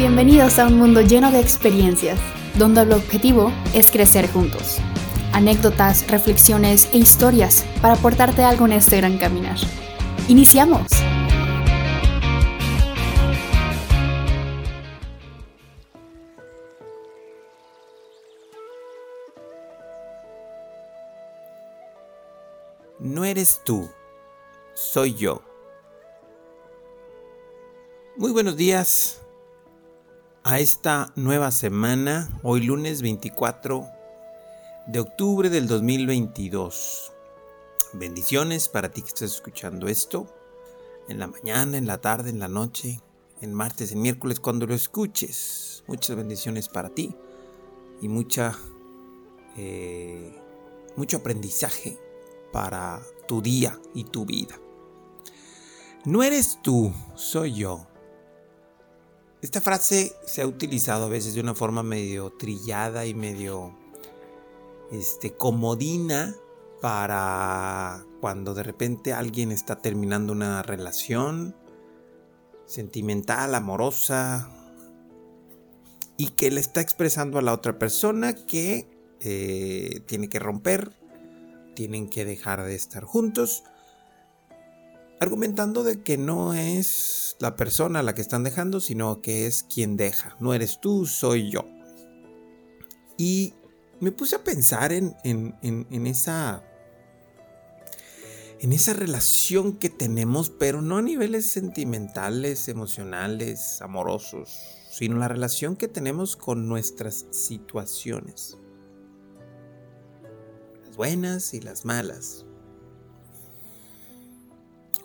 Bienvenidos a un mundo lleno de experiencias, donde el objetivo es crecer juntos. Anécdotas, reflexiones e historias para aportarte algo en este gran caminar. ¡Iniciamos! No eres tú, soy yo. Muy buenos días a esta nueva semana, hoy lunes 24 de octubre del 2022. Bendiciones para ti que estás escuchando esto en la mañana, en la tarde, en la noche, en martes, en miércoles, cuando lo escuches. Muchas bendiciones para ti y mucha, eh, mucho aprendizaje para tu día y tu vida. No eres tú, soy yo. Esta frase se ha utilizado a veces de una forma medio trillada y medio este, comodina para cuando de repente alguien está terminando una relación sentimental, amorosa, y que le está expresando a la otra persona que eh, tiene que romper, tienen que dejar de estar juntos argumentando de que no es la persona la que están dejando, sino que es quien deja. No eres tú, soy yo. Y me puse a pensar en, en, esa en esa relación que tenemos, pero no a niveles sentimentales, emocionales, amorosos, sino la relación que tenemos con nuestras situaciones. Las buenas y las malas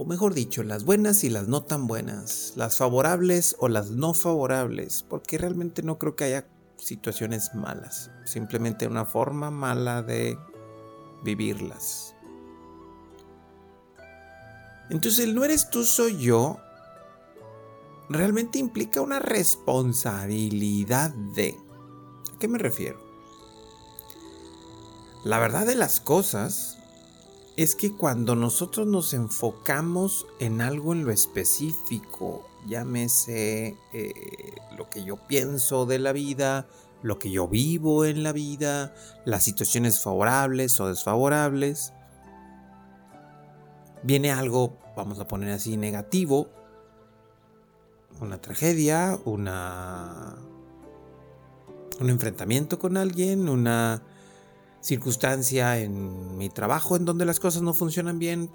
o mejor dicho, las buenas y las no tan buenas, las favorables o las no favorables, porque realmente no creo que haya situaciones malas, simplemente una forma mala de vivirlas. Entonces el no eres tú, soy yo, realmente implica una responsabilidad de... ¿A qué me refiero? La verdad de las cosas es que cuando nosotros nos enfocamos en algo en lo específico, llámese eh, lo que yo pienso de la vida, lo que yo vivo en la vida, las situaciones favorables o desfavorables, viene algo, vamos a poner así, negativo, una tragedia, una un enfrentamiento con alguien, una circunstancia, en mi trabajo en donde las cosas no funcionan bien,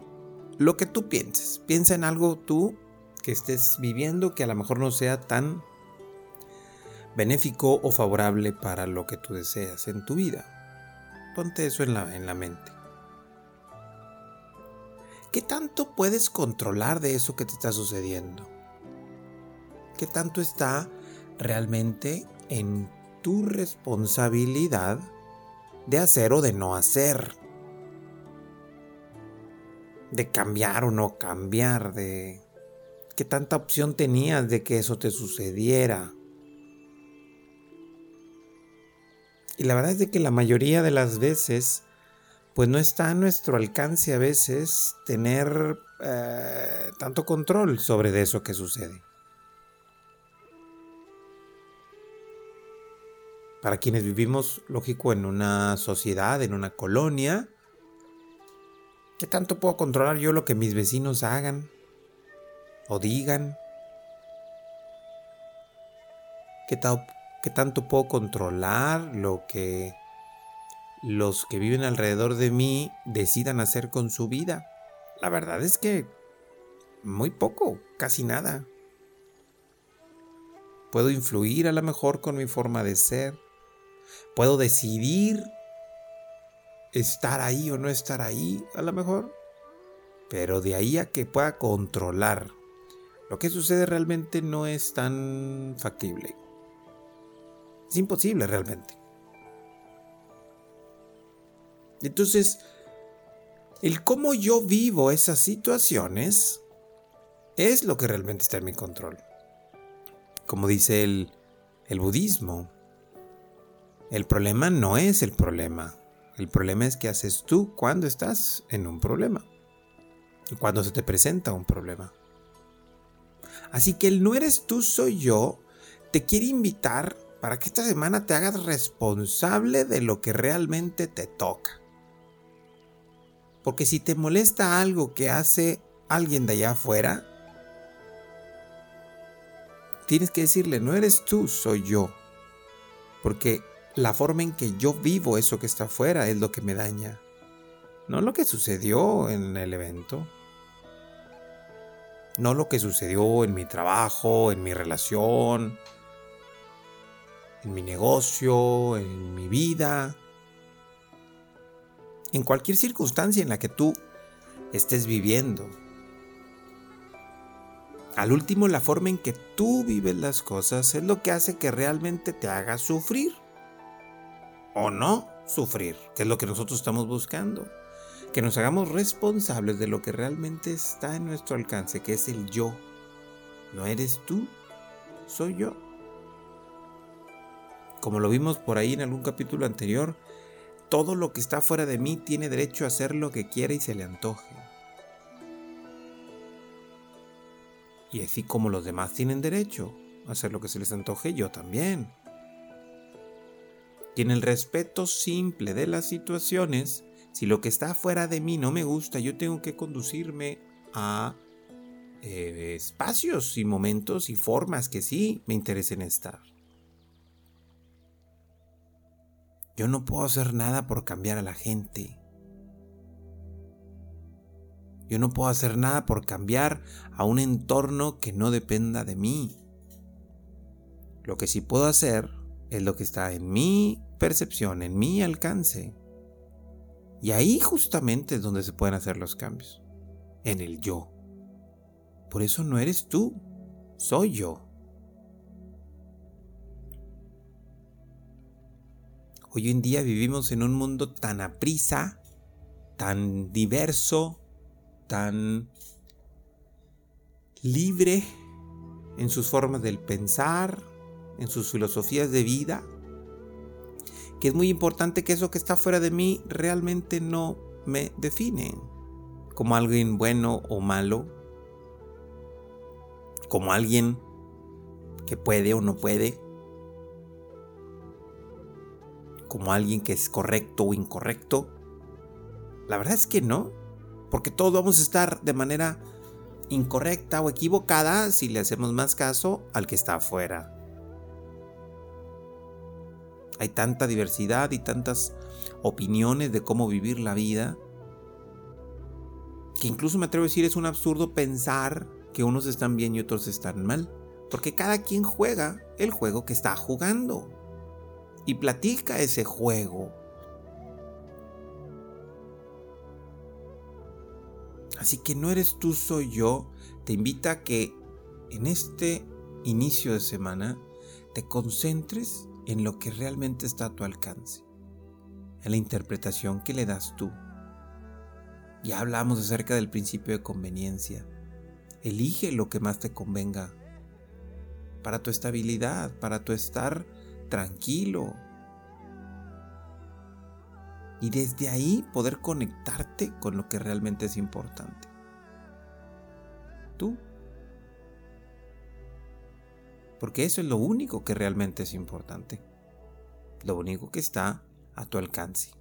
lo que tú pienses. Piensa en algo tú que estés viviendo que a lo mejor no sea tan benéfico o favorable para lo que tú deseas en tu vida. Ponte eso en la, en la mente. ¿Qué tanto puedes controlar de eso que te está sucediendo? ¿Qué tanto está realmente en tu responsabilidad de hacer o de no hacer, de cambiar o no cambiar, de qué tanta opción tenías de que eso te sucediera. Y la verdad es de que la mayoría de las veces, pues no está a nuestro alcance a veces tener eh, tanto control sobre eso que sucede. Para quienes vivimos, lógico, en una sociedad, en una colonia, ¿qué tanto puedo controlar yo lo que mis vecinos hagan o digan? ¿Qué, tanto puedo controlar lo que los que viven alrededor de mí decidan hacer con su vida? La verdad es que muy poco, casi nada. Puedo influir a lo mejor con mi forma de ser, Puedo decidir estar ahí o no estar ahí, a lo mejor. Pero de ahí a que pueda controlar lo que sucede realmente no es tan factible. Es imposible realmente. Entonces, el cómo yo vivo esas situaciones es lo que realmente está en mi control. Como dice el, el budismo, el problema no es el problema. El problema es qué haces tú cuando estás en un problema. Cuando se te presenta un problema. Así que el no eres tú, soy yo te quiere invitar para que esta semana te hagas responsable de lo que realmente te toca. Porque si te molesta algo que hace alguien de allá afuera, tienes que decirle, no eres tú, soy yo. Porque la forma en que yo vivo eso que está afuera es lo que me daña. No lo que sucedió en el evento. No lo que sucedió en mi trabajo, en mi relación, en mi negocio, en mi vida, en cualquier circunstancia en la que tú estés viviendo. Al último, la forma en que tú vives las cosas es lo que hace que realmente te haga sufrir. O no sufrir, que es lo que nosotros estamos buscando. Que nos hagamos responsables de lo que realmente está en nuestro alcance, que es el yo. No eres tú, soy yo como lo vimos por ahí en algún capítulo anterior, todo lo que está fuera de mí tiene derecho a hacer lo que quiera y se le antoje. Y así como los demás tienen derecho a hacer lo que se les antoje, yo también. Y en el respeto simple de las situaciones, si lo que está fuera de mí no me gusta, yo tengo que conducirme a eh, espacios y momentos y formas que sí me interesen estar. Yo no puedo hacer nada por cambiar a la gente. Yo no puedo hacer nada por cambiar a un entorno que no dependa de mí. Lo que sí puedo hacer es lo que está en mi percepción, en mi alcance. Y ahí justamente es donde se pueden hacer los cambios. En el yo. Por eso no eres tú, soy yo. Hoy en día vivimos en un mundo tan aprisa, tan diverso, tan libre en sus formas del pensar, en sus filosofías de vida, que es muy importante que eso que está fuera de mí realmente no me define como alguien bueno o malo, como alguien que puede o no puede, como alguien que es correcto o incorrecto. La verdad es que no, porque todos vamos a estar de manera incorrecta o equivocada si le hacemos más caso al que está afuera. Hay tanta diversidad y tantas opiniones de cómo vivir la vida que incluso me atrevo a decir es un absurdo pensar que unos están bien y otros están mal, porque cada quien juega el juego que está jugando y platica ese juego. Así que no eres tú, soy yo. Te invita a que en este inicio de semana te concentres en lo que realmente está a tu alcance, en la interpretación que le das tú. Ya hablamos acerca del principio de conveniencia. Elige lo que más te convenga para tu estabilidad, para tu estar tranquilo. Y desde ahí poder conectarte con lo que realmente es importante. Tú. Porque eso es lo único que realmente es importante. Lo único que está a tu alcance.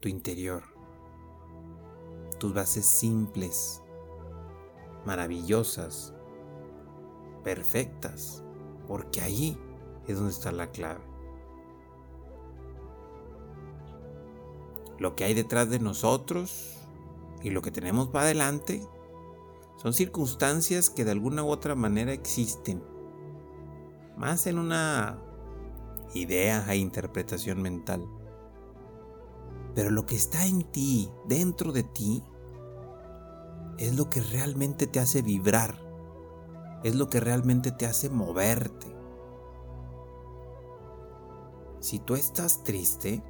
Tu interior. Tus bases simples. Maravillosas. Perfectas. Porque ahí es donde está la clave. Lo que hay detrás de nosotros y lo que tenemos para adelante son circunstancias que de alguna u otra manera existen. Más en una idea e interpretación mental. Pero lo que está en ti, dentro de ti, es lo que realmente te hace vibrar. Es lo que realmente te hace moverte. Si tú estás triste,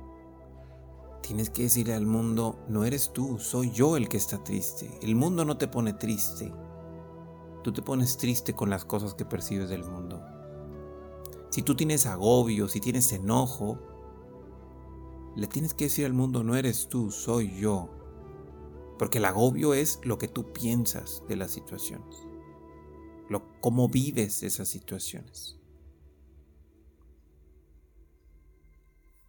tienes que decirle al mundo, no eres tú, soy yo el que está triste. El mundo no te pone triste. Tú te pones triste con las cosas que percibes del mundo. Si tú tienes agobio, si tienes enojo, le tienes que decir al mundo, no eres tú, soy yo. Porque el agobio es lo que tú piensas de las situaciones. lo, cómo vives esas situaciones.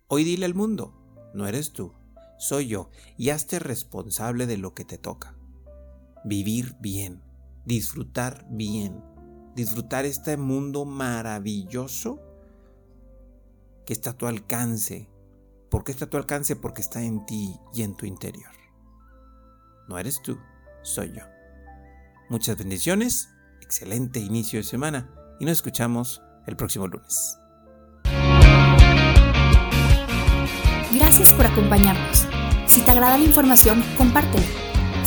Hoy dile al mundo, no eres tú, soy yo, y hazte responsable de lo que te toca. Vivir bien, disfrutar bien, disfrutar este mundo maravilloso que está a tu alcance. ¿Por qué está a tu alcance? Porque está en ti y en tu interior. No eres tú, soy yo. Muchas bendiciones, excelente inicio de semana y nos escuchamos el próximo lunes. Gracias por acompañarnos. Si te agrada la información, compártela.